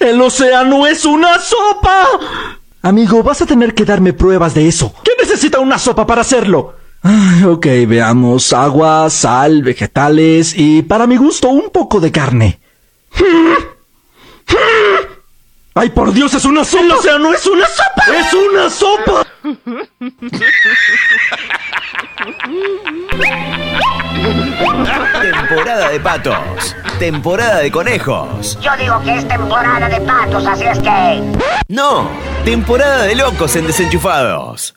¡El océano es una sopa! Amigo, vas a tener que darme pruebas de eso. ¿Quién necesita una sopa para hacerlo? Ay, ok, veamos. Agua, sal, vegetales y, para mi gusto, un poco de carne. ¡Ay, por Dios, es una sopa! ¡El océano es una sopa! ¡Es una sopa! Temporada de patos. Temporada de conejos. Yo digo que es temporada de patos, así es que... No, temporada de locos en desenchufados.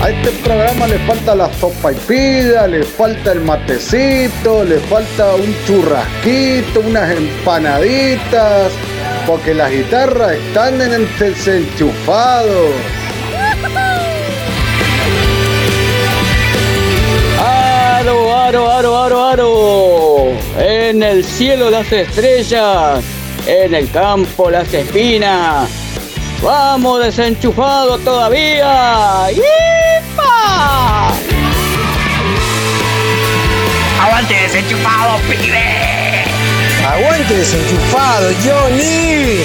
A este programa le falta la sopa y pida, le falta el matecito, le falta un churrasquito, unas empanaditas, porque las guitarras están en el desenchufado. Aro, aro, aro, aro, aro. En el cielo las estrellas, en el campo las espinas. Vamos desenchufado todavía. ¡Yipa! ¡Aguante desenchufado, pibe! Aguante desenchufado, Johnny.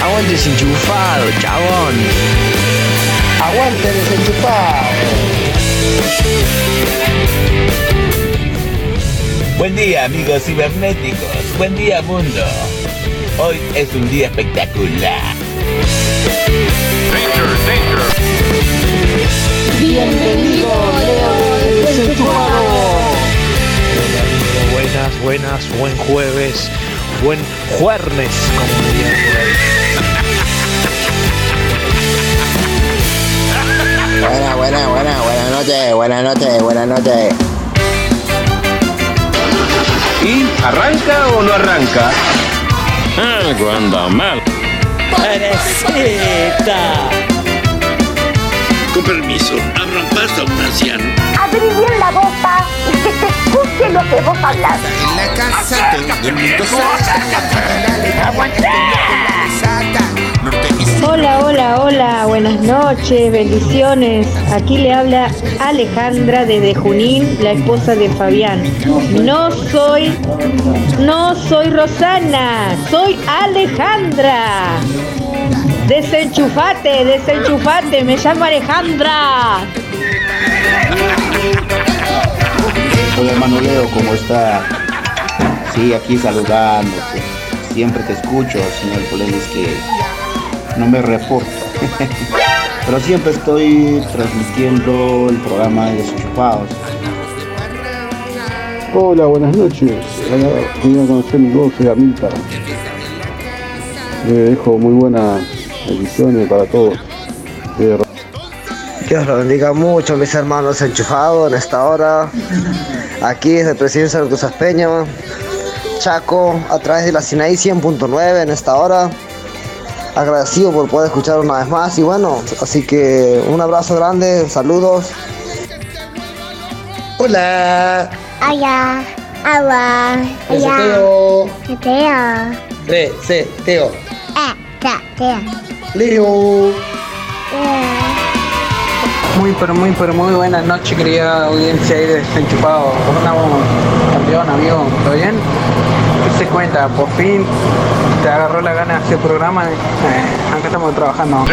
Aguante desenchufado, chabón. Aguante desenchufado. Buen día amigos cibernéticos, buen día mundo. Hoy es un día espectacular. Bienvenido, Leo. Buenas, buenas, buen jueves, buen jueves, como dirían por ahí. Buena, buena, buena, buenas noches, buenas noches, buenas noches. ¿Y arranca o no arranca? Algo anda mal. ¡Parecita! Con permiso, abran paso a un anciano. Abrí bien la boca y que te escuche lo que vos hablas. En la casa todo el mundo Hola, hola, hola, buenas noches, bendiciones. Aquí le habla Alejandra desde Junín, la esposa de Fabián. No soy, no soy Rosana, soy Alejandra. Desenchufate, desenchufate, me llamo Alejandra. Hola hermano Leo, ¿cómo está? Sí, aquí saludándote. Siempre te escucho, señor problema es que no me reporto. Pero siempre estoy transmitiendo el programa de Desenchufados. Hola, buenas noches. Vengo a conocer mi voz, soy Amilcar. Le dejo muy buenas ediciones para todos. Eh, Que os lo bendiga mucho, mis hermanos enchufados en esta hora. Aquí desde Presidencia de Cruzas Peña, Chaco, a través de la Sinaí 100.9 en esta hora. Agradecido por poder escuchar una vez más y bueno, así que un abrazo grande, saludos. Hola. Allá, agua, Ese allá. Teo. Leo. Muy, pero muy, pero muy buenas noches, querida audiencia ahí de Desenchufado. ¿Cómo andamos, campeón, amigo? ¿Todo bien? ¿Qué se cuenta? Por fin te agarró la gana de hacer programa. Eh, acá estamos trabajando.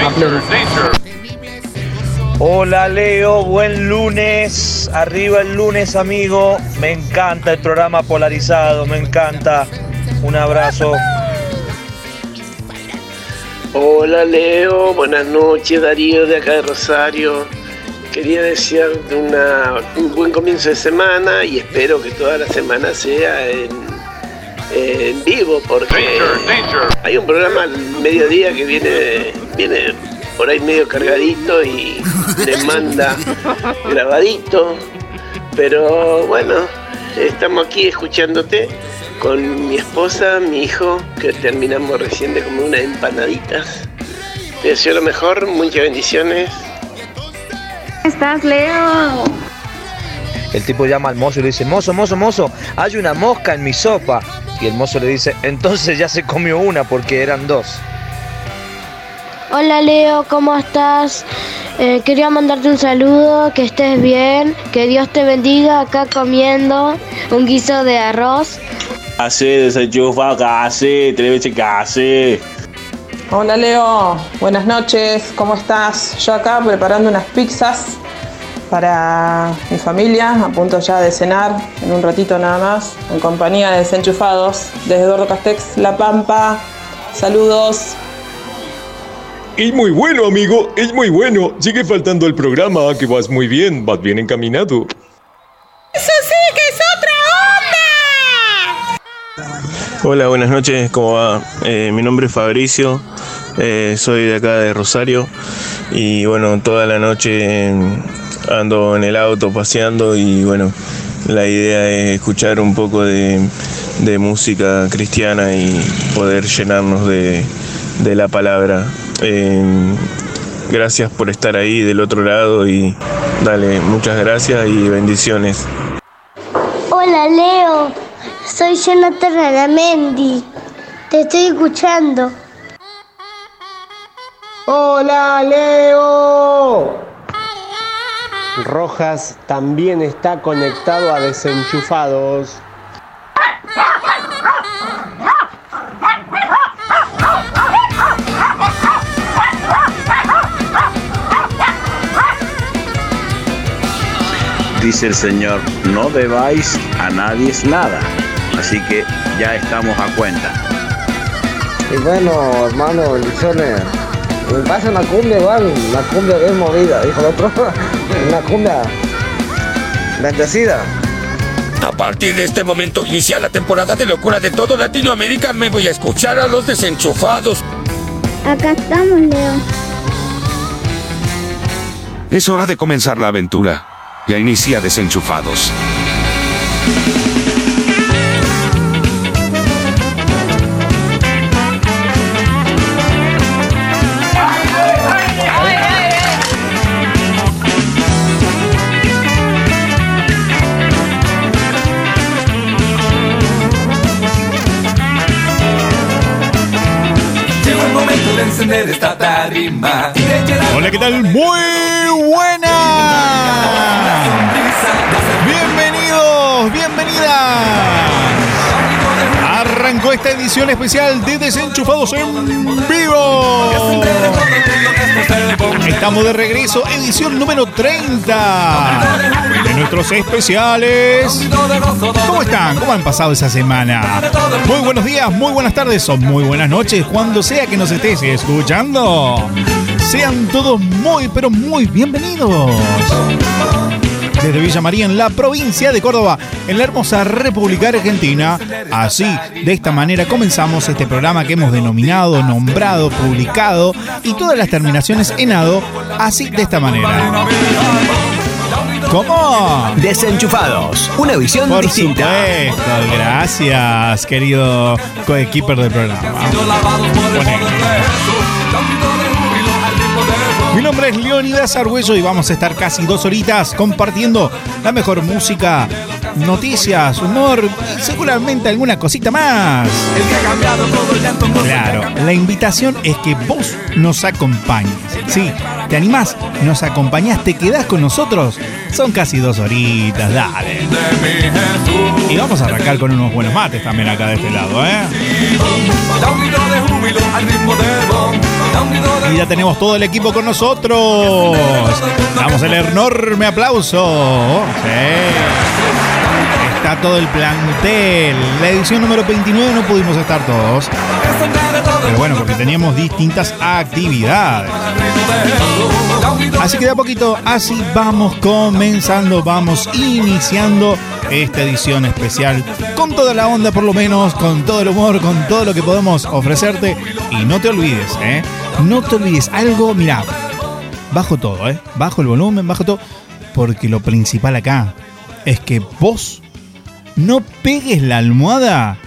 Hola Leo, buen lunes. Arriba el lunes, amigo. Me encanta el programa polarizado, me encanta. Un abrazo. Hola Leo, buenas noches Darío de acá de Rosario. Quería desearte una, un buen comienzo de semana y espero que toda la semana sea en, en vivo porque hay un programa al mediodía que viene, viene por ahí medio cargadito y le manda grabadito. Pero bueno, estamos aquí escuchándote con mi esposa, mi hijo, que terminamos recién de comer unas empanaditas. Te deseo lo mejor, muchas bendiciones. ¿Estás, Leo? El tipo llama al mozo y le dice, mozo, mozo, mozo, hay una mosca en mi sopa. Y el mozo le dice, entonces ya se comió una porque eran dos. Hola Leo, ¿cómo estás? Eh, quería mandarte un saludo, que estés bien, que Dios te bendiga acá comiendo un guiso de arroz. Casi, desenchufa, casi, tres veces casi. Hola Leo, buenas noches, ¿cómo estás? Yo acá preparando unas pizzas para mi familia, a punto ya de cenar, en un ratito nada más, en compañía de desenchufados, desde Eduardo Castex, La Pampa. Saludos. Es muy bueno, amigo, es muy bueno. Sigue faltando el programa, que vas muy bien, vas bien encaminado. ¡Eso sí que es otra onda! Hola, buenas noches, ¿cómo va? Eh, mi nombre es Fabricio, eh, soy de acá de Rosario y bueno, toda la noche ando en el auto paseando y bueno, la idea es escuchar un poco de, de música cristiana y poder llenarnos de, de la palabra. Eh, gracias por estar ahí del otro lado y dale, muchas gracias y bendiciones. Hola Leo, soy Jonathan Aramendi. Te estoy escuchando. Hola Leo. Rojas también está conectado a desenchufados. Dice el Señor, no debáis a nadie nada. Así que ya estamos a cuenta. Y bueno, hermano, bendiciones. Pasa una cumbia igual, una cumbia bien movida, dijo el otro. Una cumbia bendecida. A partir de este momento inicia la temporada de locura de todo Latinoamérica. Me voy a escuchar a los desenchufados. Acá estamos, Leo. Es hora de comenzar la aventura. Ya inicia desenchufados. Llegó el momento de encender esta tarima. y de llenar Hola, ¿qué tal? Muy buenas. Arrancó esta edición especial de Desenchufados en vivo. Estamos de regreso, edición número 30 de nuestros especiales. ¿Cómo están? ¿Cómo han pasado esa semana? Muy buenos días, muy buenas tardes o muy buenas noches, cuando sea que nos estés escuchando. Sean todos muy, pero muy bienvenidos. Desde Villa María, en la provincia de Córdoba, en la hermosa República Argentina. Así, de esta manera comenzamos este programa que hemos denominado, nombrado, publicado y todas las terminaciones en ado, así de esta manera. ¿Cómo? Desenchufados, una visión Por distinta. supuesto, gracias, querido coequiper del programa. Mi nombre es Leonidas Argüello y vamos a estar casi dos horitas compartiendo la mejor música, noticias, humor y seguramente alguna cosita más. Claro, la invitación es que vos nos acompañes. Sí, ¿te animás? ¿Nos acompañás? ¿Te quedás con nosotros? Son casi dos horitas, dale. Y vamos a arrancar con unos buenos mates también acá de este lado, ¿eh? Y ya tenemos todo el equipo con nosotros. Damos el enorme aplauso. Sí. Está todo el plantel. La edición número 29 no pudimos estar todos. Pero bueno, porque teníamos distintas actividades. Así que de a poquito, así vamos comenzando, vamos iniciando esta edición especial con toda la onda, por lo menos, con todo el humor, con todo lo que podemos ofrecerte. Y no te olvides, ¿eh? No te olvides algo, mira, bajo todo, ¿eh? Bajo el volumen, bajo todo, porque lo principal acá es que vos no pegues la almohada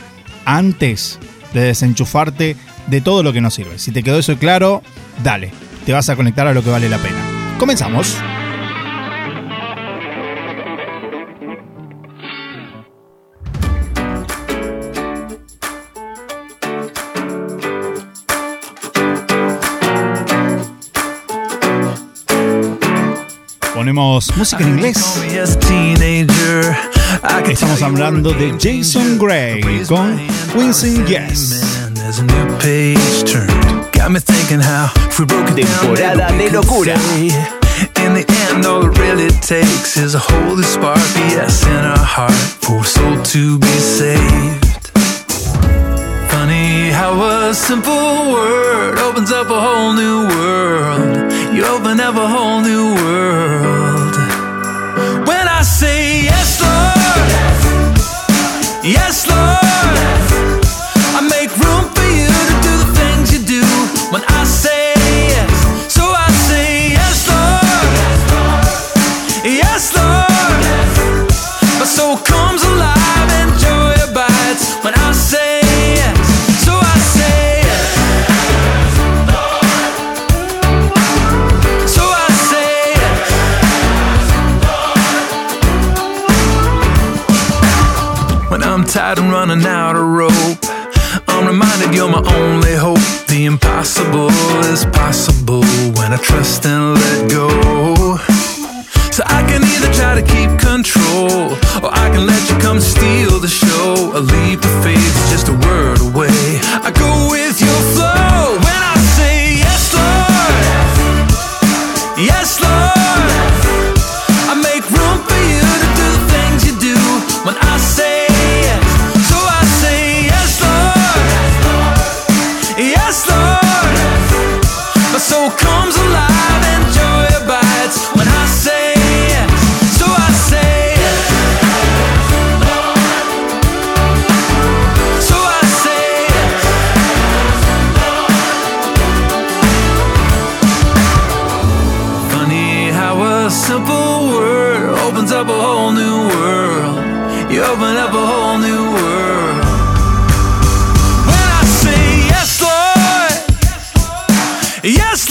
antes de desenchufarte de todo lo que nos sirve. Si te quedó eso claro, dale, te vas a conectar a lo que vale la pena. Comenzamos. Música en inglés. Estamos hablando de Jason Gray con Winston Yes. Temporada de locura. In the end, all it really takes is a holy spark, yes, in our heart for a soul to be saved. Funny how a simple word opens up a whole new world. You open up a whole new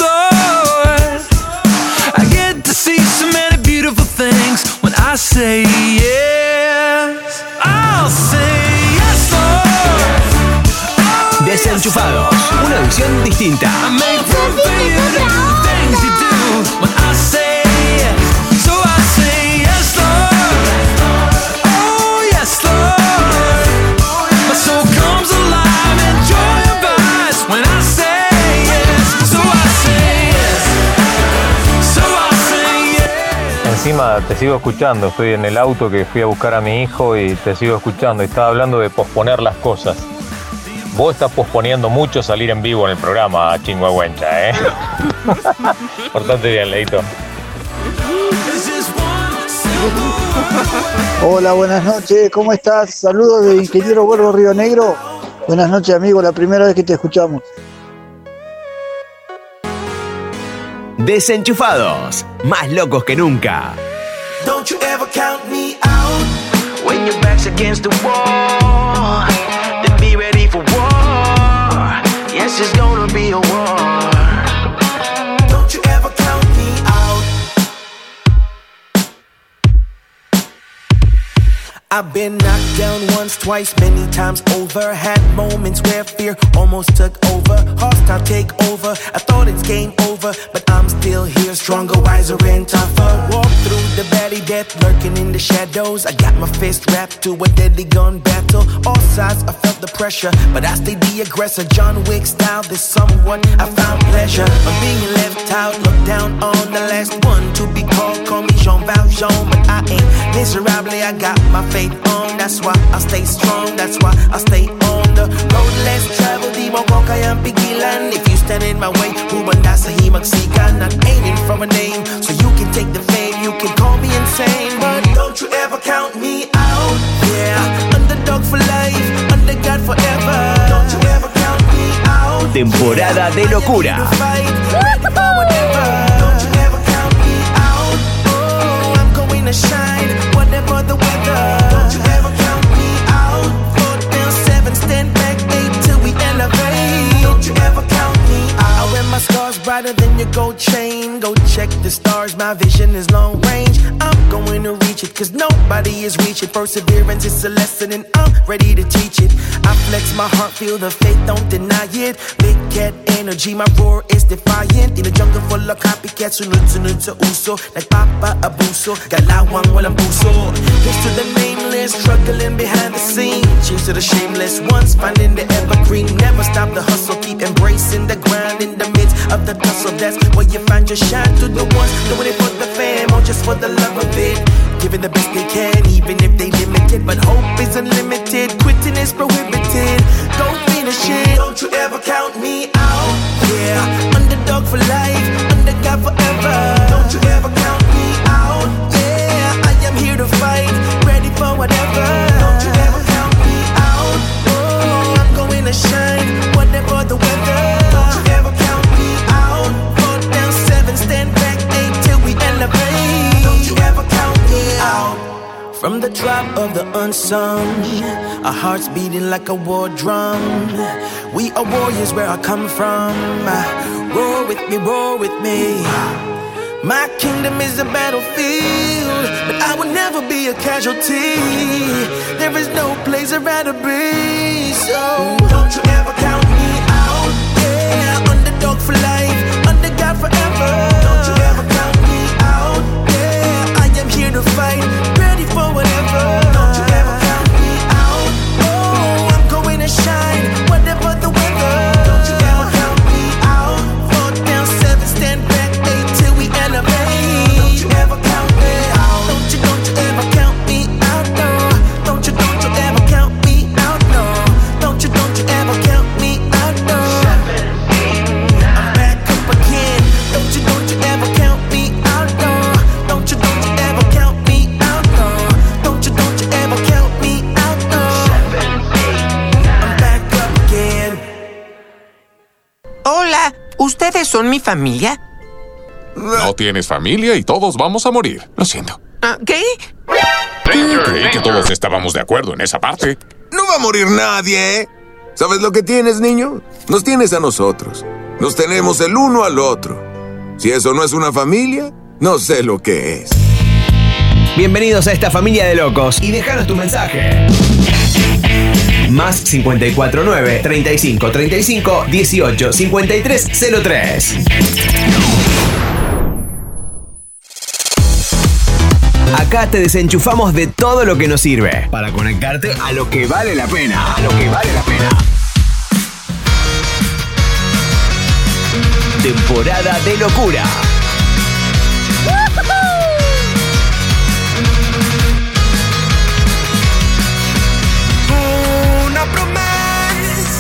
Lord, I get to see so many beautiful things. When I say yes, I'll say yes, Lord. Oh, Desenchufados. Una visión distinta. Te sigo escuchando, estoy en el auto que fui a buscar a mi hijo y te sigo escuchando estaba hablando de posponer las cosas. Vos estás posponiendo mucho salir en vivo en el programa, chingüengüencha, ¿eh? Portate bien, Leito. Hola, buenas noches, ¿cómo estás? Saludos de Ingeniero Gordo Río Negro. Buenas noches, amigo, la primera vez que te escuchamos. Desenchufados. Más locos que nunca. Don't you ever count me out when your back's against the wall. Then be ready for war. Yes, it's gonna be a I've been knocked down once, twice, many times over. Had moments where fear almost took over. Hostile take over. I thought it's game over, but I'm still here, stronger, wiser, and tougher. Walk through the valley, death lurking in the shadows. I got my fist wrapped to a deadly gun battle. All sides, I felt the pressure, but I stayed the aggressor. John Wick style, this somewhat I found pleasure. I'm being left out, looked down on the last one to be called. Call me Jean Valjean, miserably. I got my faith on, that's why I stay strong. That's why I stay on the road. Less traveled. Di mo ko kayang pigilan If you stand in my way, humanda sa himagsikan Not aiming from a name, so you can take the fame. You can call me insane, but don't you ever count me out. Yeah, underdog for life, under God forever. Don't you ever count me out. Temporada de locura. Don't you ever count me out. Oh, I'm going to shine, whatever the weather Don't you ever count me out. Four down, seven, stand back, eight till we elevate. Don't you ever count me out. I wear my scars brighter than your gold chain check the stars, my vision is long range. I'm going to reach it, cause nobody is reaching. Perseverance is a lesson, and I'm ready to teach it. I flex my heart, feel the faith, don't deny it. Big cat energy, my roar is defiant. In a jungle full of copycats, sa uso. Nagpapa-abuso, galawang walang puso. Here's to the nameless, struggling behind the scenes. Cheers to the shameless ones, finding the evergreen. Never stop the hustle, keep embracing the grind in the midst of the tussle. That's where you find your shine. The ones doing it for the fam or just for the love of it. Giving the best they can, even if they limited. But hope is unlimited, quitting is prohibited. Go finish it. Don't you ever count me out. Yeah, underdog for life, underdog forever. Don't you ever count me out. Yeah, I am here to fight, ready for whatever. Don't you ever count me out. Oh, I'm going to shine, Drop of the unsung, our hearts beating like a war drum. We are warriors where I come from. Roar with me, roar with me. My kingdom is a battlefield, but I will never be a casualty. There is no place I'd rather be. So don't you ever count me out. Yeah, underdog for life, underdog forever. Don't you ever count me out. Yeah, I am here to fight, over. ¿Ustedes son mi familia? No tienes familia y todos vamos a morir. Lo siento. Ah, ¿Qué? Creí que todos estábamos de acuerdo en esa parte. No va a morir nadie, ¿eh? ¿Sabes lo que tienes, niño? Nos tienes a nosotros. Nos tenemos el uno al otro. Si eso no es una familia, no sé lo que es. Bienvenidos a esta familia de locos y déjanos tu mensaje. Más 549 35 35 18 53 03. Acá te desenchufamos de todo lo que nos sirve para conectarte a lo que vale la pena. A lo que vale la pena. Temporada de locura.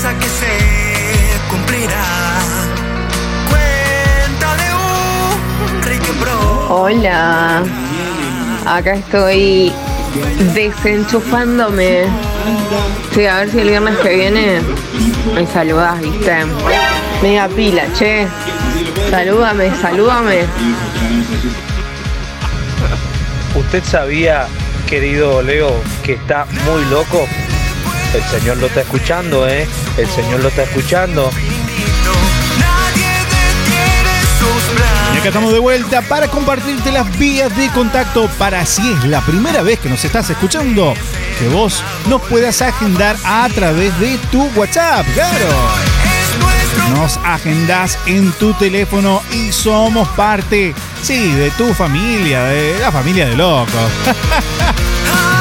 Promesa que se cumplirá. Cuéntale un Ricky Bro. Hola, acá estoy desenchufándome. Sí, a ver si el viernes que viene me saludás, viste. Media pila, che. Salúdame, salúdame. ¿Usted sabía, querido Leo, que está muy loco? El Señor lo está escuchando, ¿eh? El Señor lo está escuchando. Y acá estamos de vuelta para compartirte las vías de contacto para si es la primera vez que nos estás escuchando, que vos nos puedas agendar a través de tu WhatsApp, claro. Nos agendás en tu teléfono y somos parte, sí, de tu familia, de la familia de locos.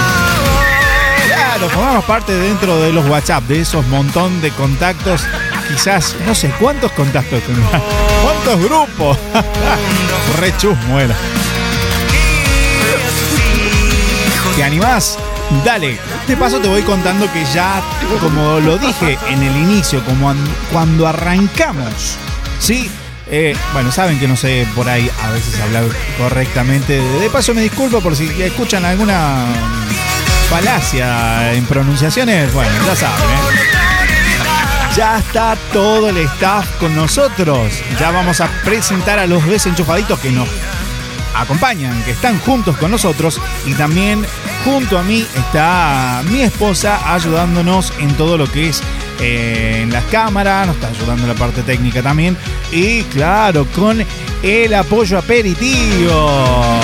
Claro, formamos parte dentro de los WhatsApp, de esos montón de contactos. Quizás, no sé, ¿cuántos contactos tendrás? ¿Cuántos grupos? Re chusmo era. ¿Te animás? Dale, de paso te voy contando que ya, como lo dije en el inicio, como an- cuando arrancamos, ¿sí? Eh, bueno, saben que no sé por ahí a veces hablar correctamente. De paso me disculpo por si escuchan alguna falacia en pronunciaciones. Bueno, ya saben, ¿eh? Ya está todo el staff con nosotros. Ya vamos a presentar a los desenchufaditos que nos acompañan, que están juntos con nosotros y también junto a mí está mi esposa ayudándonos en todo lo que es eh, en las cámaras, nos está ayudando la parte técnica también y claro, con el apoyo aperitivo.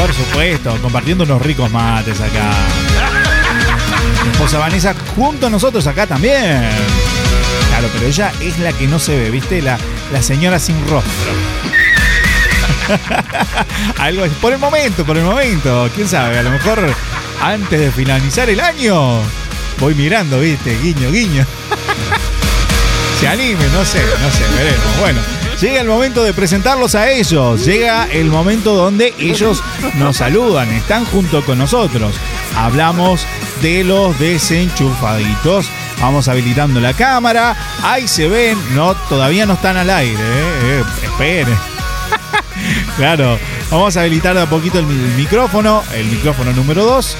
Por supuesto, compartiendo unos ricos mates acá. Mi esposa Vanessa junto a nosotros acá también. Claro, pero ella es la que no se ve, ¿viste? La, la señora sin rostro. Algo. Por el momento, por el momento. ¿Quién sabe? A lo mejor antes de finalizar el año voy mirando, ¿viste? Guiño, guiño. Se anime, no sé, no sé, veremos. Bueno, llega el momento de presentarlos a ellos. Llega el momento donde ellos nos saludan, están junto con nosotros. Hablamos de los desenchufaditos. Vamos habilitando la cámara. Ahí se ven. No, todavía no están al aire. ¿eh? Eh, esperen. claro. Vamos a habilitar de a poquito el, mi- el micrófono. El micrófono número 2.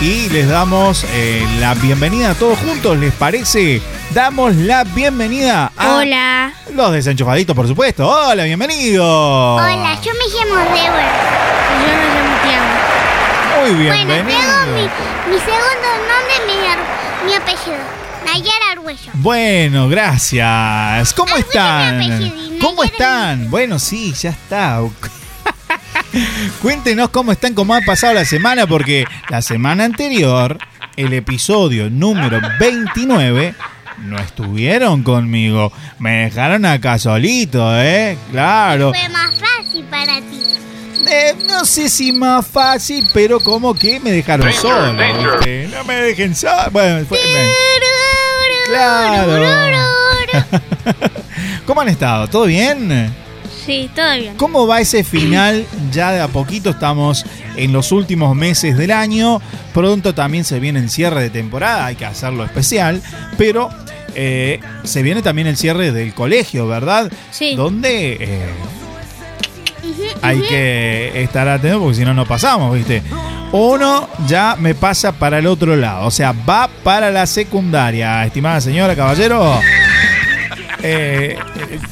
Y les damos eh, la bienvenida a todos juntos. ¿Les parece? Damos la bienvenida a Hola. los desenchufaditos, por supuesto. Hola, bienvenido. Hola, yo me llamo Débora. Y yo me llamo Tiago. Muy Bueno, bienvenido. tengo mi, mi segundo nombre, mi, mi apellido. Nayara Arguello. Bueno, gracias. ¿Cómo están? apellido, ¿Cómo están? Bueno, sí, ya está. Cuéntenos cómo están, cómo ha pasado la semana, porque la semana anterior, el episodio número 29, no estuvieron conmigo. Me dejaron acá solito, ¿eh? Claro. Fue más fácil para ti. Eh, no sé si más fácil, pero como que me dejaron Danger, solo. No me dejen solo. Bueno, fue- me- Claro. ¿Cómo han estado? ¿Todo bien? Sí, todo bien. ¿Cómo va ese final? Ya de a poquito estamos en los últimos meses del año. Pronto también se viene el cierre de temporada, hay que hacerlo especial. Pero eh, se viene también el cierre del colegio, ¿verdad? Sí. Donde eh, hay que estar atento porque si no, no pasamos, ¿viste? Uno ya me pasa para el otro lado, o sea, va para la secundaria, estimada señora, caballero. Eh,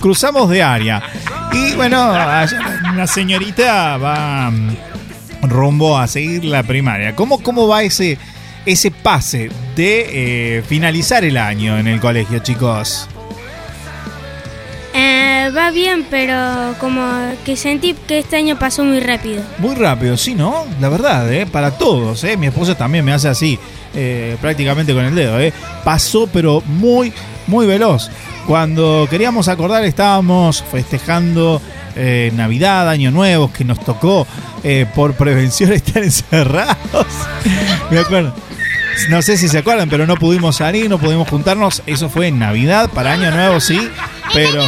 cruzamos de área. Y bueno, la señorita va mm, rumbo a seguir la primaria. ¿Cómo, cómo va ese, ese pase de eh, finalizar el año en el colegio, chicos? Eh, va bien, pero como que sentí que este año pasó muy rápido. Muy rápido, sí, ¿no? La verdad, ¿eh? Para todos, ¿eh? Mi esposa también me hace así, eh, prácticamente con el dedo, ¿eh? Pasó, pero muy, muy veloz. Cuando queríamos acordar, estábamos festejando eh, Navidad, Año Nuevo, que nos tocó eh, por prevención estar encerrados. me acuerdo. No sé si se acuerdan, pero no pudimos salir, no pudimos juntarnos. Eso fue en Navidad, para Año Nuevo sí, pero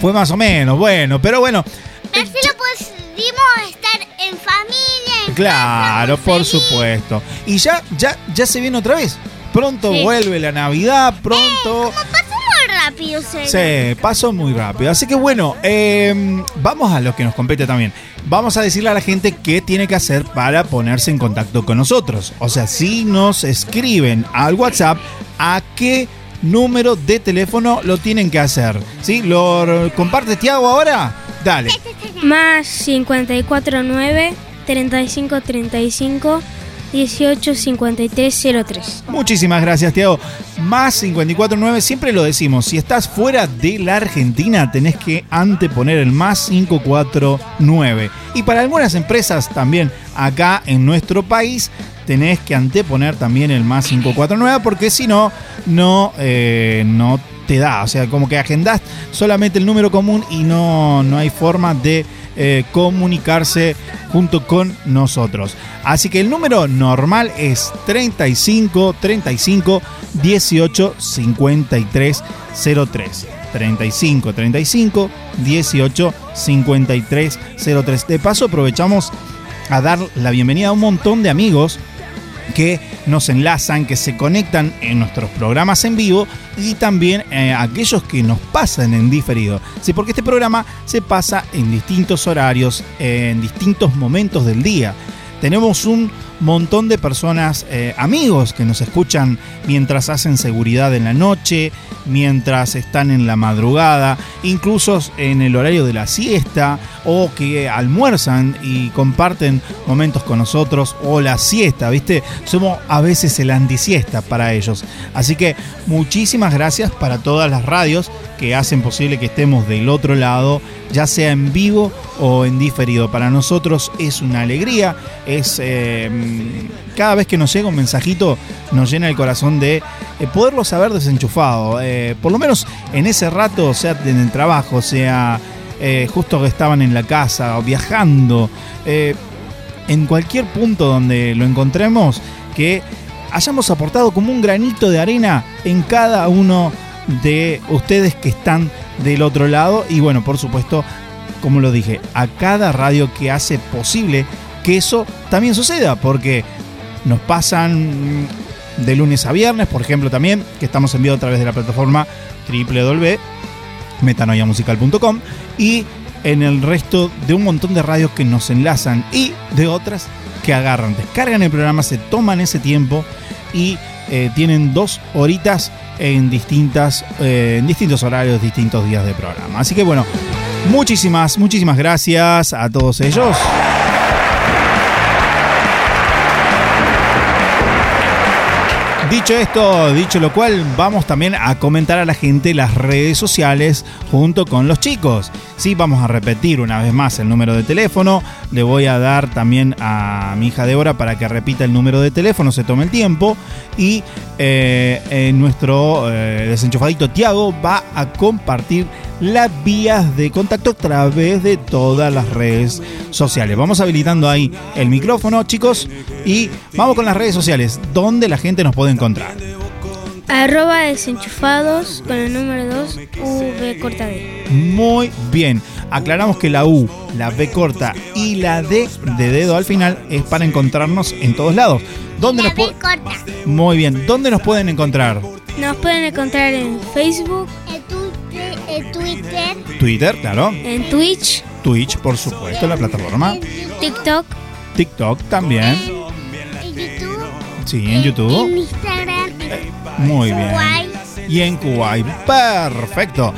fue más o menos, bueno, pero bueno, Así lo pudimos estar en familia, en Claro, por supuesto. Y ya, ya, ya se viene otra vez. Pronto Sí. vuelve la Navidad, pronto. Pasó muy rápido, se Se pasó muy rápido. Así que bueno, eh, vamos a lo que nos compete también. Vamos a decirle a la gente qué tiene que hacer para ponerse en contacto con nosotros. O sea, si nos escriben al WhatsApp, ¿a qué número de teléfono lo tienen que hacer? ¿Sí? ¿Lo comparte Tiago ahora? Dale. Más 549 3535 185303. Muchísimas gracias, Tiago. Más 549, siempre lo decimos, si estás fuera de la Argentina tenés que anteponer el más 549. Y para algunas empresas también acá en nuestro país tenés que anteponer también el más 549 porque si no, no, eh, no te da. O sea, como que agendás solamente el número común y no, no hay forma de eh, comunicarse junto con nosotros. Así que el número normal es 35 35 18 53 03. 35 35 18 53 03. De paso aprovechamos a dar la bienvenida a un montón de amigos que nos enlazan, que se conectan en nuestros programas en vivo y también eh, aquellos que nos pasan en diferido. Sí, porque este programa se pasa en distintos horarios, en distintos momentos del día. Tenemos un montón de personas, eh, amigos que nos escuchan mientras hacen seguridad en la noche, mientras están en la madrugada, incluso en el horario de la siesta o que almuerzan y comparten momentos con nosotros o la siesta, ¿viste? Somos a veces el antisiesta para ellos. Así que muchísimas gracias para todas las radios que hacen posible que estemos del otro lado, ya sea en vivo o en diferido. Para nosotros es una alegría, es eh, cada vez que nos llega un mensajito nos llena el corazón de eh, poderlo saber desenchufado. Eh, por lo menos en ese rato, sea en el trabajo, sea justo que estaban en la casa o viajando, en cualquier punto donde lo encontremos, que hayamos aportado como un granito de arena en cada uno de ustedes que están del otro lado y bueno, por supuesto, como lo dije, a cada radio que hace posible que eso también suceda, porque nos pasan de lunes a viernes, por ejemplo, también, que estamos enviando a través de la plataforma www.metanoiamusical.com y en el resto de un montón de radios que nos enlazan y de otras que agarran, descargan el programa, se toman ese tiempo y eh, tienen dos horitas en, distintas, eh, en distintos horarios, distintos días de programa. Así que bueno, muchísimas, muchísimas gracias a todos ellos. Dicho esto, dicho lo cual, vamos también a comentar a la gente las redes sociales junto con los chicos. Sí, vamos a repetir una vez más el número de teléfono. Le voy a dar también a mi hija Débora para que repita el número de teléfono, se tome el tiempo. Y eh, nuestro eh, desenchufadito Tiago va a compartir las vías de contacto a través de todas las redes sociales. Vamos habilitando ahí el micrófono, chicos, y vamos con las redes sociales, donde la gente nos puede encontrar. Arroba desenchufados con el número 2 V corta D. Muy bien. Aclaramos que la U, la B corta y la D de dedo al final es para encontrarnos en todos lados. ¿Dónde La nos B pu- corta. Muy bien. ¿Dónde nos pueden encontrar? Nos pueden encontrar en Facebook, en Twitter, Twitter, claro. en Twitch, Twitch, por supuesto, la plataforma. TikTok, TikTok también. en YouTube, Sí, en YouTube. en Instagram, Muy bien. Kuwait. Y en Kuwait. Perfecto.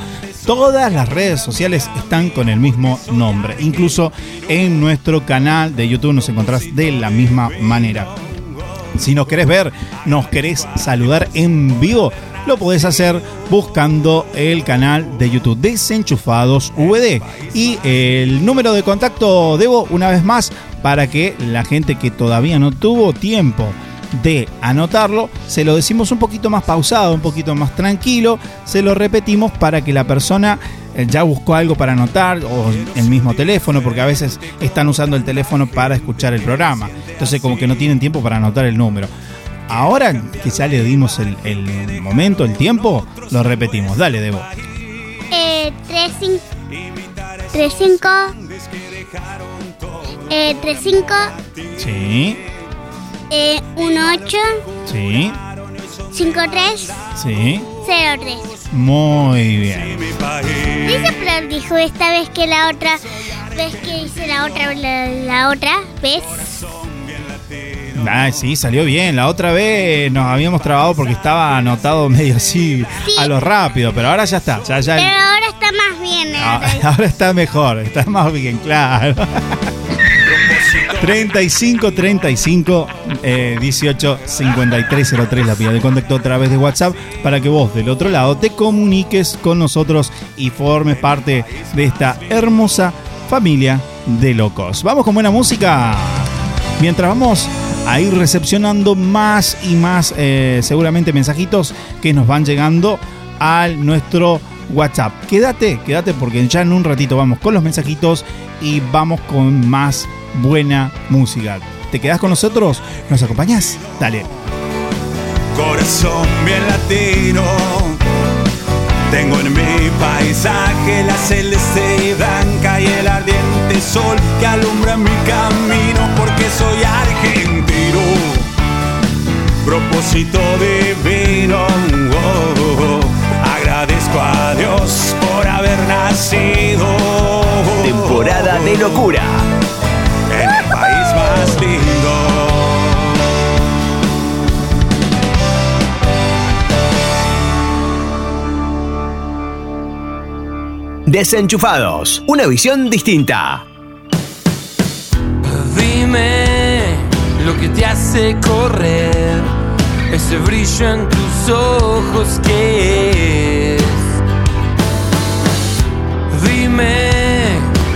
Todas las redes sociales están con el mismo nombre. Incluso en nuestro canal de YouTube nos encontrás de la misma manera. Si nos querés ver, nos querés saludar en vivo, lo podés hacer buscando el canal de YouTube Desenchufados VD. Y el número de contacto, Debo, una vez más, para que la gente que todavía no tuvo tiempo de anotarlo, se lo decimos un poquito más pausado, un poquito más tranquilo, se lo repetimos para que la persona eh, ya buscó algo para anotar o el mismo teléfono, porque a veces están usando el teléfono para escuchar el programa. Entonces como que no tienen tiempo para anotar el número. Ahora que ya le dimos el, el momento, el tiempo, lo repetimos. Dale, Debo. Eh, 35 35 eh, 35 Sí, eh, 18 sí, 53 sí. 03 Muy bien. Dice pero dijo esta vez que la otra vez que hice la otra la, la otra vez Ah, sí, salió bien. La otra vez nos habíamos trabado porque estaba anotado medio así a lo rápido, pero ahora ya está. Ya, ya pero ahora está más bien eh. Ah, ahora está mejor, está más bien claro. 35 35 eh, 18 53 03 la vía de contacto a través de WhatsApp para que vos del otro lado te comuniques con nosotros y formes parte de esta hermosa familia de locos. Vamos con buena música. Mientras vamos a ir recepcionando más y más eh, seguramente mensajitos que nos van llegando a nuestro WhatsApp. Quédate, quédate porque ya en un ratito vamos con los mensajitos y vamos con más buena música. ¿Te quedás con nosotros? ¿Nos acompañás? Dale. Corazón bien latino. Tengo en mi paisaje la celeste y blanca y el ardiente sol que alumbra mi camino porque soy argentino. Propósito divino. oh. Agradezco a Dios por haber nacido. Temporada de locura. Desenchufados, una visión distinta. Dime lo que te hace correr, ese brillo en tus ojos que es. Dime,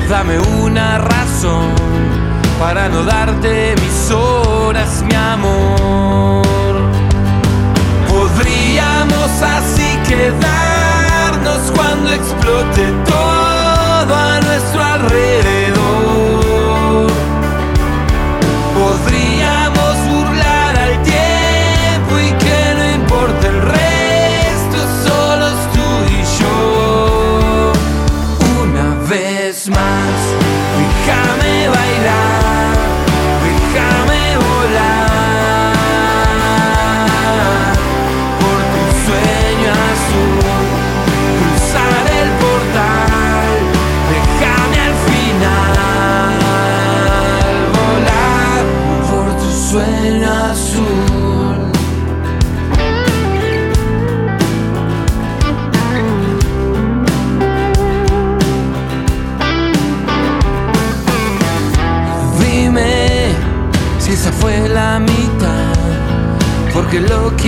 dame una razón para no darte mis horas, mi amor. Podríamos así quedarnos cuando explote todo a nuestro alrededor.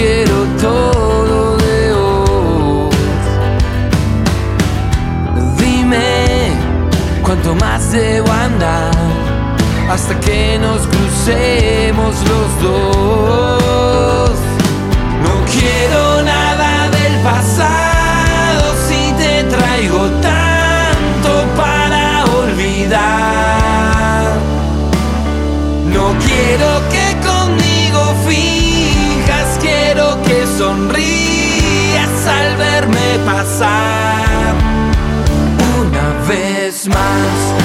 Quiero todo de hoy. Dime cuánto más debo andar hasta que nos crucemos los dos. No quiero nada del pasado si te traigo tanto para olvidar. No quiero que sonrías al verme pasar. Una vez más,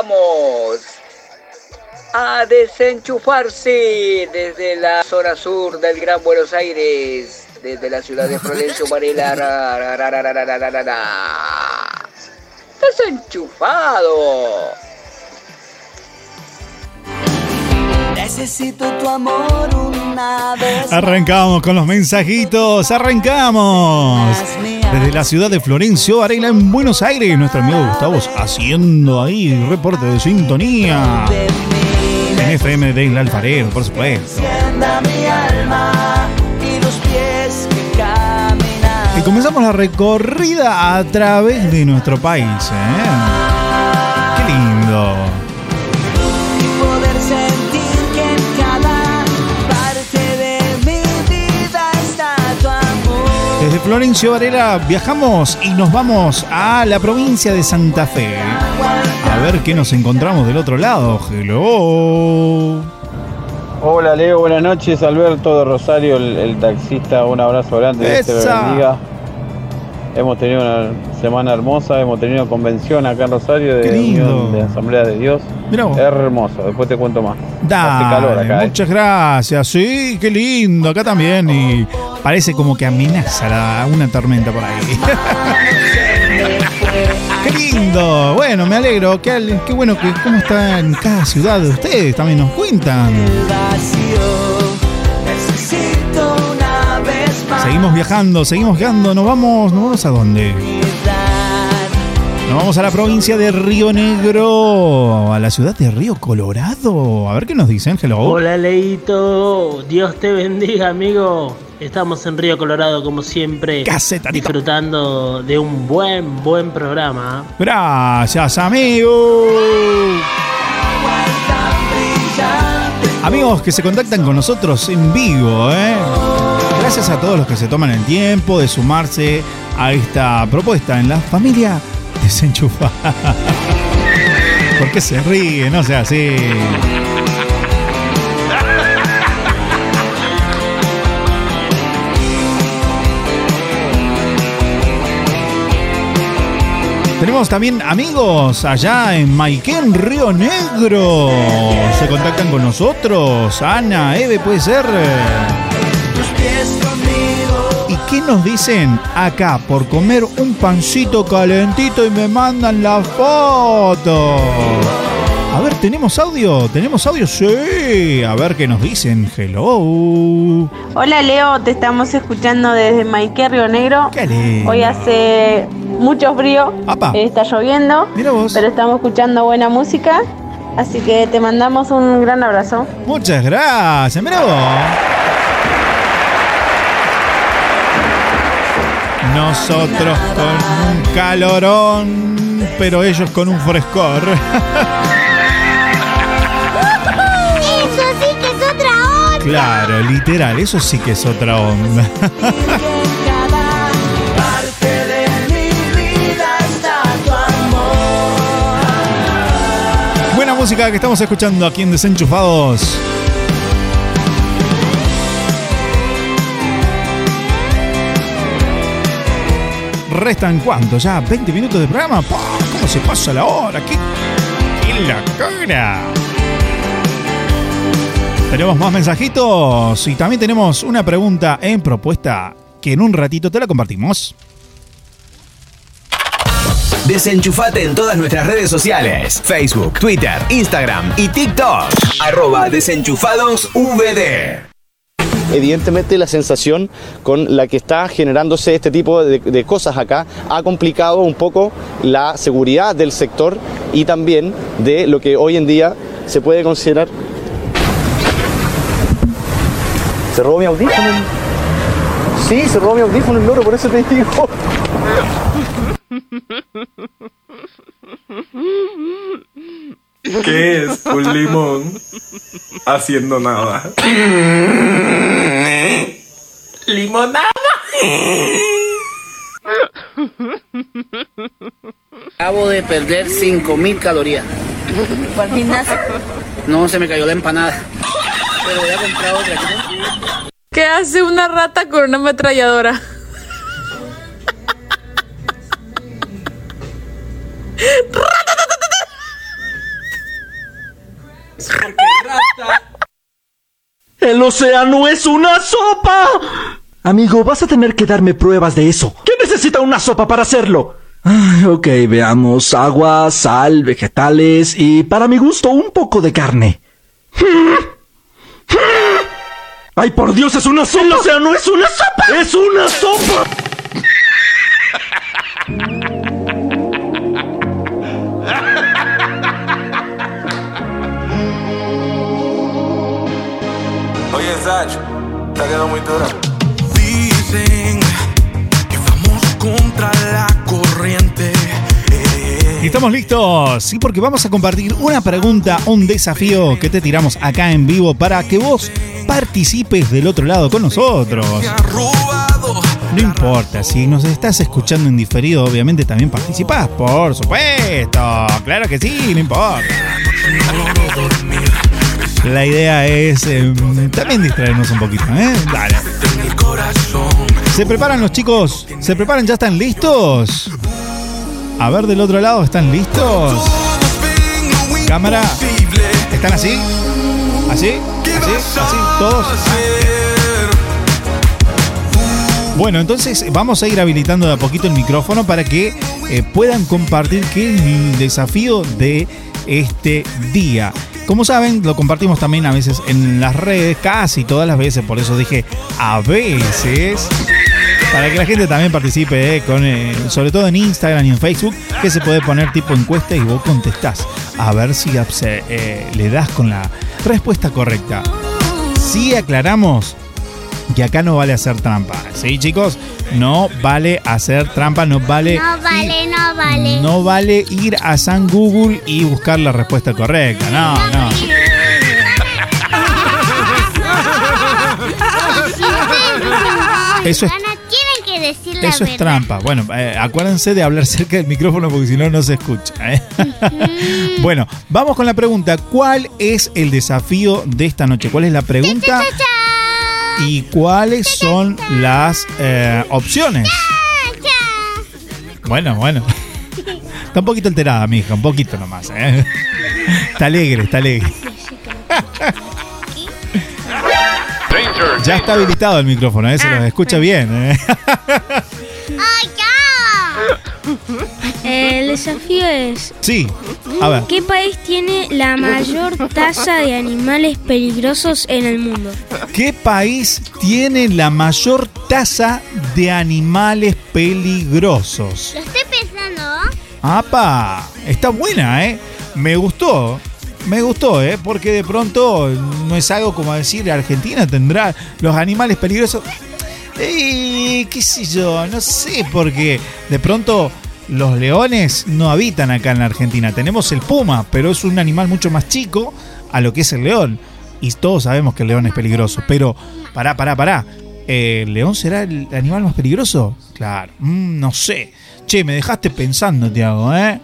invitamos a desenchufarse desde la zona sur del Gran Buenos Aires, desde la ciudad de Florencio Varela. Desenchufado. Necesito tu amor, un una vez. Arrancamos con los mensajitos, arrancamos. Desde la ciudad de Florencio Varela en Buenos Aires, nuestro amigo Gustavo haciendo ahí reporte de sintonía. En FM de Isla Alfarero, por supuesto. Y comenzamos la recorrida a través de nuestro país. ¿eh? Qué lindo. Desde Florencio Varela viajamos y nos vamos a la provincia de Santa Fe. A ver qué nos encontramos del otro lado. Hello. Hola Leo, buenas noches. Alberto de Rosario, el, el taxista. Un abrazo grande. Dios te bendiga. Hemos tenido una semana hermosa, hemos tenido convención acá en Rosario de. Unión Asamblea de Dios. Mirá vos. Hermoso, después te cuento más. Hace Dale, calor acá, ¿eh? muchas gracias. Sí, qué lindo. Acá también. Y parece como que amenaza la- una tormenta por ahí. qué lindo. Bueno, me alegro. Qué, qué bueno que cómo está en cada ciudad de ustedes. También nos cuentan. Seguimos viajando, seguimos viajando. Nos vamos, ¿nos vamos a dónde? Nos vamos a la provincia de Río Negro, a la ciudad de Río Colorado. A ver qué nos dicen. Hello. Hola Leito, Dios te bendiga amigo. Estamos en Río Colorado como siempre, disfrutando de un buen, buen programa. Gracias, amigo. Amigos que se contactan con nosotros en vivo, ¿eh? Gracias a todos los que se toman el tiempo de sumarse a esta propuesta en la familia desenchufada. ¿Por qué se ríe? No sea así. Tenemos también amigos allá en Maiquén, Río Negro. Se contactan con nosotros. Ana, Eve, puede ser. Qué nos dicen acá por comer un pancito calentito y me mandan la foto? A ver, ¿tenemos audio? ¿Tenemos audio? Sí. A ver qué nos dicen. Hello. Hola Leo, te estamos escuchando desde Maiqué, Río Negro. lindo. Hoy hace mucho frío, eh, está lloviendo, pero estamos escuchando buena música, así que te mandamos un gran abrazo. Muchas gracias. Mira vos. Nosotros con un calorón, pero ellos con un frescor. Eso sí que es otra onda. Claro, literal, eso sí que es otra onda. Parte de mi vida está tu amor. Buena música que estamos escuchando aquí en Desenchufados. Restan cuánto ya, 20 minutos de programa. ¡Pah! ¿Cómo se pasa la hora? ¡Qué, qué locura! Tenemos más mensajitos y también tenemos una pregunta en propuesta que en un ratito te la compartimos. Desenchufate en todas nuestras redes sociales: Facebook, Twitter, Instagram y TikTok. Arroba desenchufados VD. Evidentemente la sensación con la que está generándose este tipo de, cosas acá ha complicado un poco la seguridad del sector y también de lo que hoy en día se puede considerar... ¿Se robó mi audífono? Sí, se robó mi audífono el loro, por eso te digo. ¿Qué es un limón haciendo nada? Limonada. Acabo de perder 5000 calorías. ¿Por el gimnasio? No, se me cayó la empanada. Pero voy a comprar otra. ¿Qué hace una rata con una ametralladora? El océano es una sopa. Amigo, vas a tener que darme pruebas de eso. ¿Qué necesita una sopa para hacerlo? Ay, ok, veamos. Agua, sal, vegetales y, para mi gusto, un poco de carne. ¡Ay, por Dios, es una sopa! ¡El océano es una sopa! ¡Es una sopa! Quedando muy dura. Dicen que vamos contra la corriente. Y estamos listos, sí, porque vamos a compartir una pregunta, un desafío que te tiramos acá en vivo para que vos participes del otro lado con nosotros. No importa, si nos estás escuchando en diferido, obviamente también participás, por supuesto. Claro que sí, no importa. La idea es em, también distraernos un poquito, ¿eh? Dale. ¿Se preparan los chicos? ¿Se preparan? ¿Ya están listos? A ver del otro lado, ¿están listos? Cámara. ¿Están así? ¿Así? ¿Así? ¿Así? ¿Todos? Bueno, entonces vamos a ir habilitando de a poquito el micrófono para que eh, puedan compartir qué es el desafío de este día. Como saben, lo compartimos también a veces en las redes, casi todas las veces, por eso dije a veces. Para que la gente también participe, eh, con, eh, sobre todo en Instagram y en Facebook, que se puede poner tipo encuesta y vos contestás. A ver si eh, le das con la respuesta correcta. Si aclaramos que acá no vale hacer trampa. ¿Sí, chicos? No vale hacer trampa, no vale. No vale, no vale. No vale ir a San Google y buscar la respuesta correcta. No, no. Eso es, Tienen que decir la eso es verdad. trampa. Bueno, eh, acuérdense de hablar cerca del micrófono porque si no, no se escucha. ¿eh? bueno, vamos con la pregunta. ¿Cuál es el desafío de esta noche? ¿Cuál es la pregunta? ¿Y cuáles son las eh, opciones? Bueno, bueno. Está un poquito alterada, mi hija, un poquito nomás. ¿eh? Está alegre, está alegre. Ya está habilitado el micrófono, ¿eh? se lo escucha bien. ¿eh? El desafío es, Sí, a ver. ¿qué país tiene la mayor tasa de animales peligrosos en el mundo? ¿Qué país tiene la mayor tasa de animales peligrosos? Lo estoy pensando. ¡Apa! Está buena, ¿eh? Me gustó. Me gustó, ¿eh? Porque de pronto no es algo como decir Argentina tendrá los animales peligrosos. Qué sé yo, no sé, porque de pronto los leones no habitan acá en la Argentina. Tenemos el puma, pero es un animal mucho más chico a lo que es el león. Y todos sabemos que el león es peligroso. Pero, pará, pará, pará. Eh, ¿El león será el animal más peligroso? Claro, mm, no sé. Che, me dejaste pensando, Tiago, ¿eh?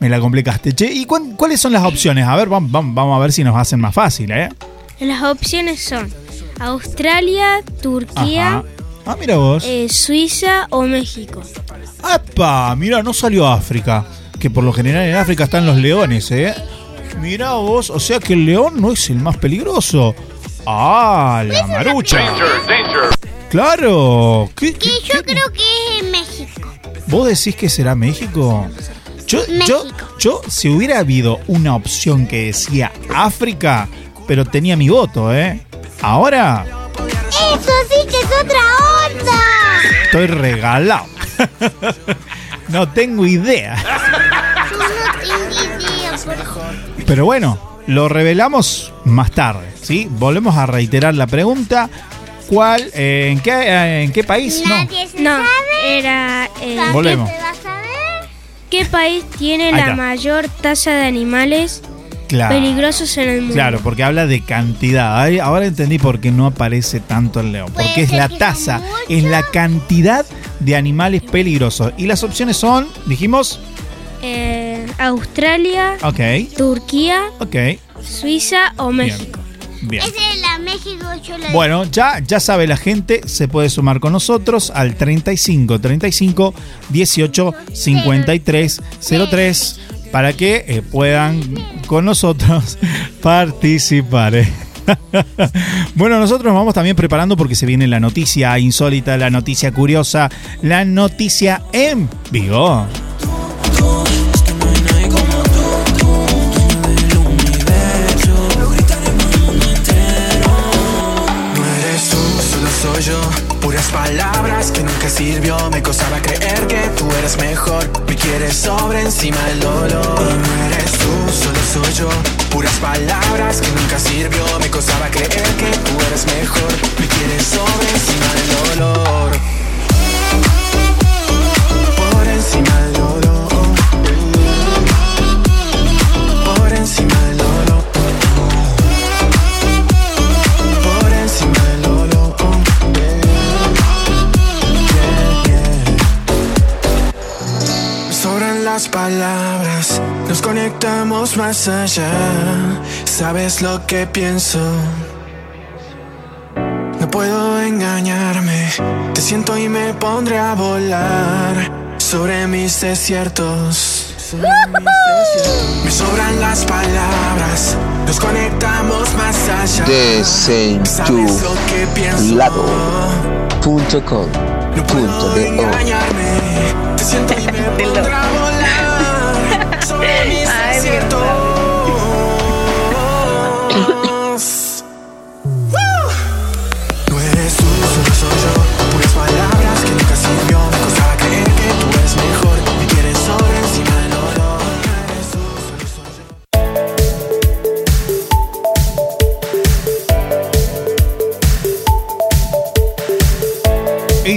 Me la complicaste. Che, ¿y cuán- cuáles son las opciones? A ver, vam- vam- vamos a ver si nos hacen más fácil, ¿eh? Las opciones son Australia, Turquía, Ajá. Ah, mira vos. eh, Suiza o México. ¡Epa! Mira, no salió África. Que por lo general en África están los leones, ¿eh? Mira vos, o sea que el león no es el más peligroso. ¡Ah, la marucha! ¡Claro! ¿Qué, qué- Que yo creo que es en México. ¿Vos decís que será México? Yo, yo, yo, si hubiera habido una opción que decía África, pero tenía mi voto, ¿eh? Ahora Eso sí que es otra onda. estoy regalado. no tengo idea. Yo no tengo idea, por Pero bueno, lo revelamos más tarde, ¿sí? Volvemos a reiterar la pregunta. ¿Cuál? eh, ¿en, qué, eh, ¿En qué país? No. Nadie se No, sabe. era... eh, Volvemos. ¿Qué país tiene la mayor tasa de animales Claro. peligrosos en el mundo? Claro, porque habla de cantidad. Ay, Ahora entendí por qué no aparece tanto el león. Porque es la tasa, es la cantidad de animales peligrosos. Y las opciones son, dijimos, Eh, Australia, Turquía, Suiza o México. bien. Es la México, yo la Bueno, ya, ya sabe la gente, se puede sumar con nosotros al 35 35 18 53 03 para que eh, puedan con nosotros participar. eh. bueno, nosotros nos vamos también preparando porque se viene la noticia insólita, la noticia curiosa, la noticia en vivo. Puras palabras que nunca sirvió. Me costaba creer que tú eres mejor. Me quieres sobre encima del dolor. Y no eres tú, solo soy yo. Puras palabras que nunca sirvió. Me costaba creer que tú eres mejor. Me quieres sobre encima del dolor. Más allá. Sabes lo que pienso. No puedo engañarme. Te siento y me pondré a volar sobre mis desiertos. Sobre mis desiertos. Me sobran las palabras, nos conectamos más allá. Sabes lo que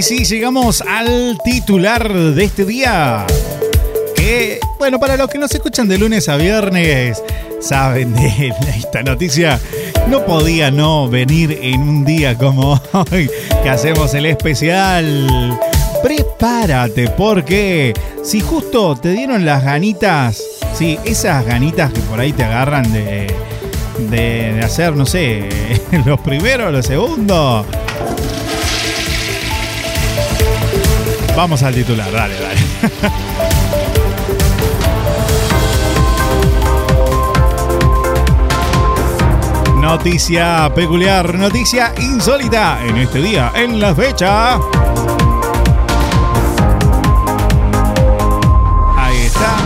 Y sí, llegamos al titular de este día. Que, bueno, para los que nos escuchan de lunes a viernes, saben de esta noticia. No podía no venir en un día como hoy, que hacemos el especial. Prepárate, porque si justo te dieron las ganitas, sí, esas ganitas que por ahí te agarran de, de hacer, no sé, los primeros, los segundos. Vamos al titular, dale, dale. Noticia peculiar, noticia insólita en este día, en la fecha. Ahí está.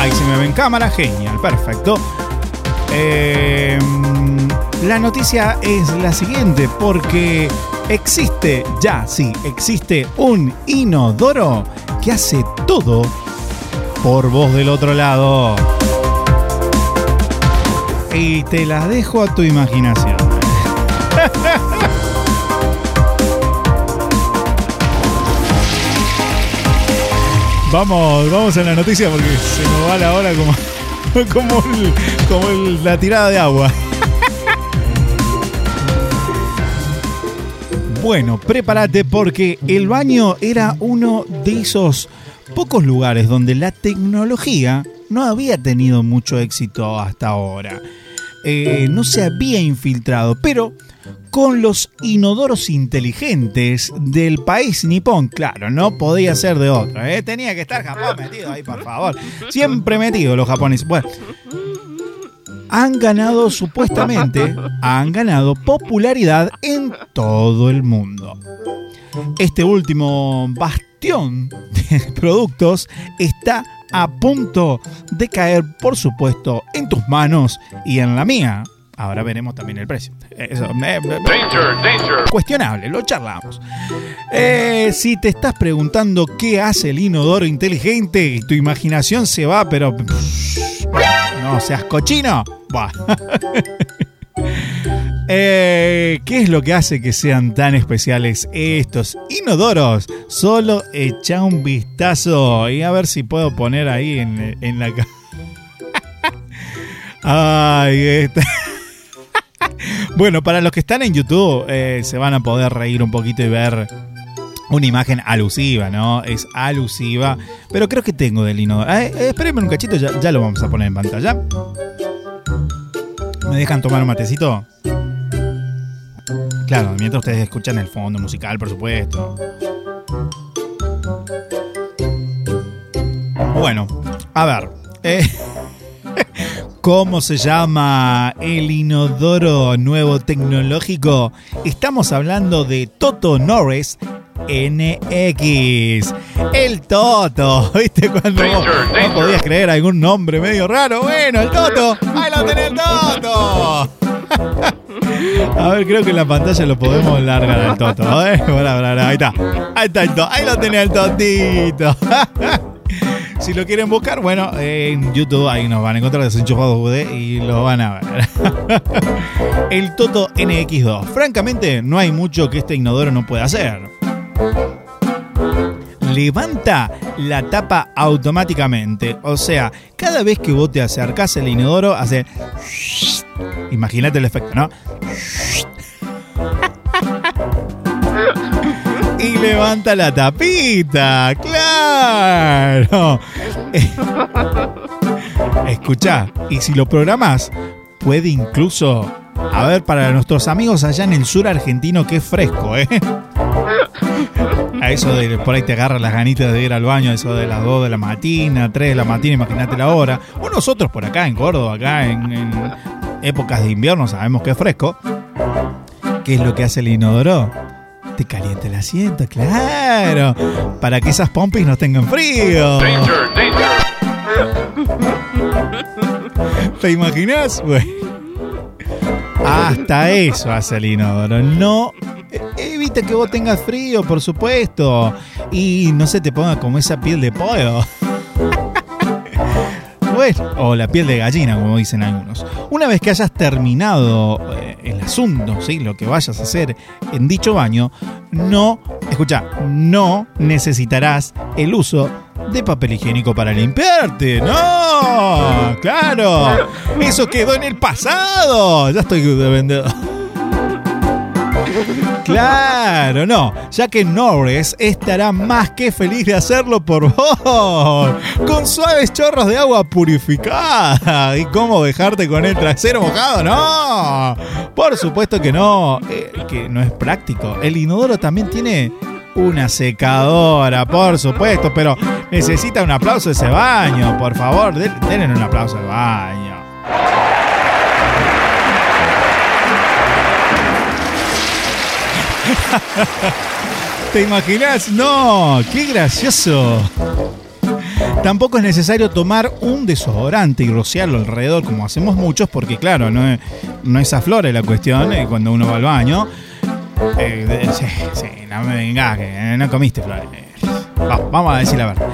Ahí se me ve en cámara, genial, perfecto. Eh, la noticia es la siguiente, porque existe, ya sí, existe un inodoro que hace todo por vos del otro lado. Y te la dejo a tu imaginación. Vamos, vamos a la noticia porque se nos va la hora como, como, como la tirada de agua. Bueno, prepárate porque el baño era uno de esos pocos lugares donde la tecnología no había tenido mucho éxito hasta ahora. Eh, no se había infiltrado, pero con los inodoros inteligentes del país nipón, claro, no podía ser de otro. ¿eh? Tenía que estar Japón metido ahí, por favor. Siempre metido los japoneses. Bueno, han ganado supuestamente, han ganado popularidad en todo el mundo. Este último bastión de productos está a punto de caer, por supuesto, en tus manos y en la mía. Ahora veremos también el precio. Eso, eh, eh, Cuestionable, lo charlamos. Eh, si te estás preguntando qué hace el inodoro inteligente, tu imaginación se va, pero no seas cochino. Eh, ¿Qué es lo que hace que sean tan especiales estos inodoros? Solo echa un vistazo y a ver si puedo poner ahí en, en la... Ay, Bueno, para los que están en YouTube eh, se van a poder reír un poquito y ver una imagen alusiva, ¿no? Es alusiva, pero creo que tengo del inodoro. Eh, eh, espérenme un cachito, ya, lo vamos a poner en pantalla. ¿Me dejan tomar un matecito? Claro, mientras ustedes escuchan el fondo musical, por supuesto. Bueno, a ver. eh, ¿Cómo se llama el inodoro nuevo tecnológico? Estamos hablando de Toto Norris NX. El Toto. ¿Viste cuando vos no podías creer algún nombre medio raro? Bueno, el Toto. Ahí lo tenés el Toto. A ver, creo que en la pantalla lo podemos largar al Toto. A ver, ahí está. Ahí está el Toto. Ahí lo tenés el Totito. Si lo quieren buscar, bueno, en YouTube ahí nos van a encontrar desenchufados UD y lo van a ver. El Toto NX2. Francamente, no hay mucho que este inodoro no pueda hacer. Levanta la tapa automáticamente. O sea, cada vez que vos te acercás al inodoro, hace. Imagínate el efecto, ¿no? y levanta la tapita. ¡Claro! Escucha, y si lo programas, puede incluso A ver, para nuestros amigos allá en el sur argentino, qué fresco, ¿eh? A eso de por ahí te agarran las ganitas de ir al baño, eso de las 2 de la mañana, 3 de la mañana, imagínate la hora. O nosotros por acá en Córdoba, acá en, en épocas de invierno, sabemos que es fresco. ¿Qué es lo que hace el inodoro? Te calienta el asiento, claro. Para que esas pompis no tengan frío. ¿Te imaginas? Bueno. Hasta eso hace el inodoro. No evita que vos tengas frío, por supuesto. Y no se te ponga como esa piel de pollo. Bueno, o la piel de gallina, como dicen algunos. Una vez que hayas terminado eh, el asunto, ¿sí? lo que vayas a hacer en dicho baño, no, escucha, no necesitarás el uso de papel higiénico para limpiarte. ¡No! ¡Claro! Eso quedó en el pasado. Ya estoy de vendedor. Claro, no, ya que Norris estará más que feliz de hacerlo por vos, con suaves chorros de agua purificada. ¿Y cómo dejarte con el trasero mojado? No, por supuesto que no, eh, que no es práctico. El inodoro también tiene una secadora, por supuesto, pero necesita un aplauso ese baño, por favor, den- denle un aplauso al baño. ¿Te imaginas? No, qué gracioso. Tampoco es necesario tomar un desodorante y rociarlo alrededor como hacemos muchos, porque claro, no es, no es aflore la cuestión eh, cuando uno va al baño. Eh, sí, sí, no me vengas, que no comiste flores. Va, vamos a decir la verdad.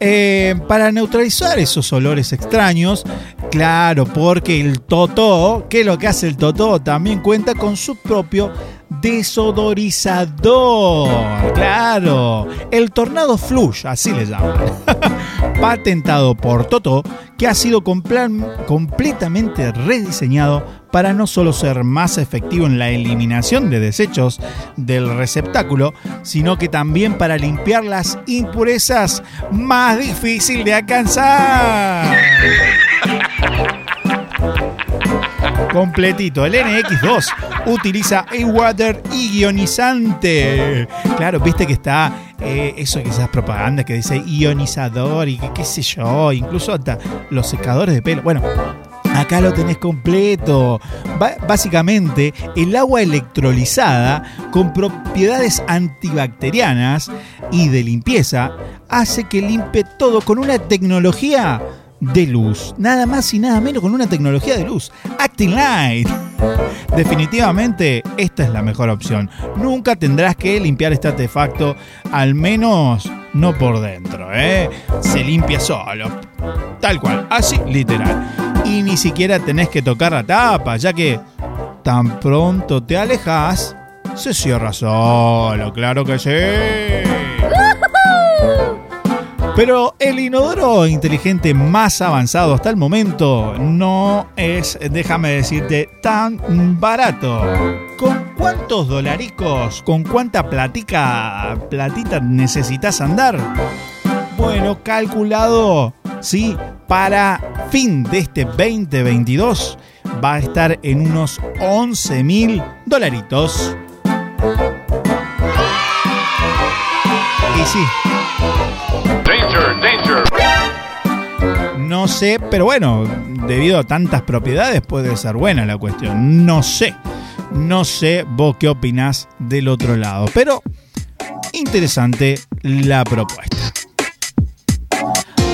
Eh, para neutralizar esos olores extraños, claro, porque el totó, que lo que hace el totó, también cuenta con su propio desodorizador. Claro, el Tornado Flush, así le llaman. Patentado por Toto, que ha sido completamente rediseñado para no solo ser más efectivo en la eliminación de desechos del receptáculo, sino que también para limpiar las impurezas más difícil de alcanzar. Completito, el NX2 utiliza A-Water ionizante. Claro, viste que está eh, eso esas propagandas que dice ionizador y qué sé yo, incluso hasta los secadores de pelo. Bueno, Acá lo tenés completo. Básicamente, el agua electrolizada con propiedades antibacterianas y de limpieza hace que limpie todo con una tecnología de luz. Nada más y nada menos con una tecnología de luz. Acting Light. Definitivamente esta es la mejor opción. Nunca tendrás que limpiar este artefacto, al menos no por dentro, ¿eh? Se limpia solo. Tal cual, así literal. Y ni siquiera tenés que tocar la tapa, ya que tan pronto te alejas, se cierra solo, claro que sí. Pero el inodoro inteligente más avanzado hasta el momento no es, déjame decirte, tan barato. ¿Con cuántos dolaricos, con cuánta platica, platita necesitas andar? Bueno, calculado, sí, para fin de este 2022 va a estar en unos 11 mil dolaritos. Y sí. No sé, pero bueno, debido a tantas propiedades puede ser buena la cuestión. No sé. No sé vos qué opinás del otro lado. Pero interesante la propuesta.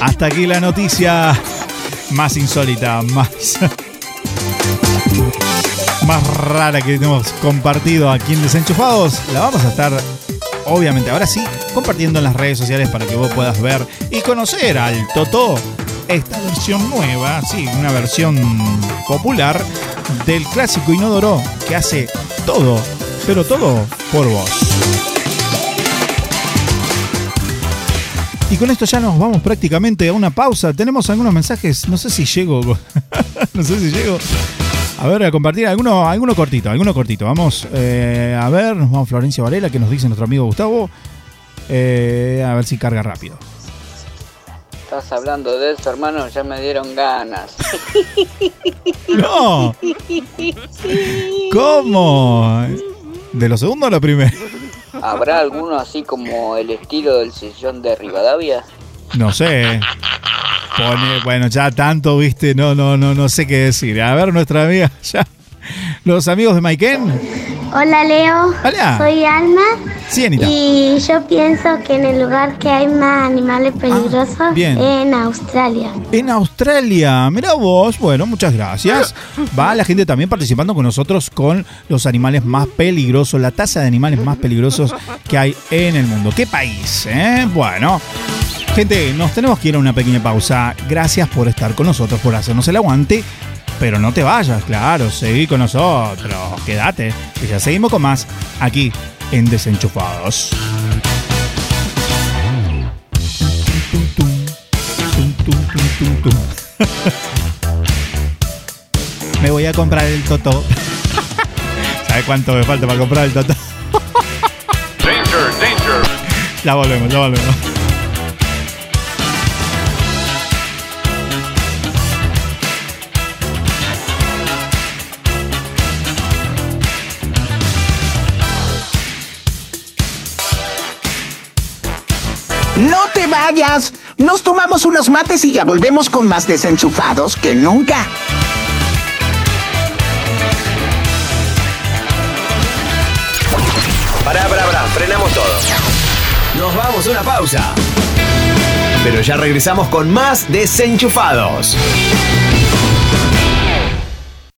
Hasta aquí la noticia más insólita, más, más rara que hemos compartido aquí en Desenchufados. La vamos a estar, obviamente, ahora sí, compartiendo en las redes sociales para que vos puedas ver y conocer al Totó. Esta versión nueva, sí, una versión popular del clásico inodoro que hace todo, pero todo por vos. Y con esto ya nos vamos prácticamente a una pausa. Tenemos algunos mensajes, no sé si llego, no sé si llego. A ver, a compartir alguno, alguno cortito, alguno cortito. Vamos eh, a ver, nos vamos a Florencia Varela, que nos dice nuestro amigo Gustavo. Eh, a ver si carga rápido. estás hablando de eso, hermano, ya me dieron ganas. No. ¿Cómo? ¿De lo segundo o lo primero? ¿Habrá alguno así como el estilo del sillón de Rivadavia? No sé. Pone, bueno, ya tanto, viste, no, no, no, no sé qué decir. A ver, nuestra amiga, ya. Los amigos de Maiken. Hola Leo, Hola. soy Alma Sí, Anita. y yo pienso que en el lugar que hay más animales peligrosos Ah, bien. en Australia. En Australia, mira vos, bueno, muchas gracias. Va la gente también participando con nosotros con los animales más peligrosos, la tasa de animales más peligrosos que hay en el mundo. ¿Qué país? eh? Bueno, gente, nos tenemos que ir a una pequeña pausa. Gracias por estar con nosotros, por hacernos el aguante. Pero no te vayas, claro, seguí con nosotros, quédate, que ya seguimos con más aquí en Desenchufados. Me voy a comprar el Toto. ¿Sabes cuánto me falta para comprar el Toto? Danger, danger. Ya volvemos, ya volvemos. No te vayas. Nos tomamos unos mates y ya volvemos con más desenchufados que nunca. Pará, pará, pará, frenamos todo. Nos vamos a una pausa. Pero ya regresamos con más desenchufados.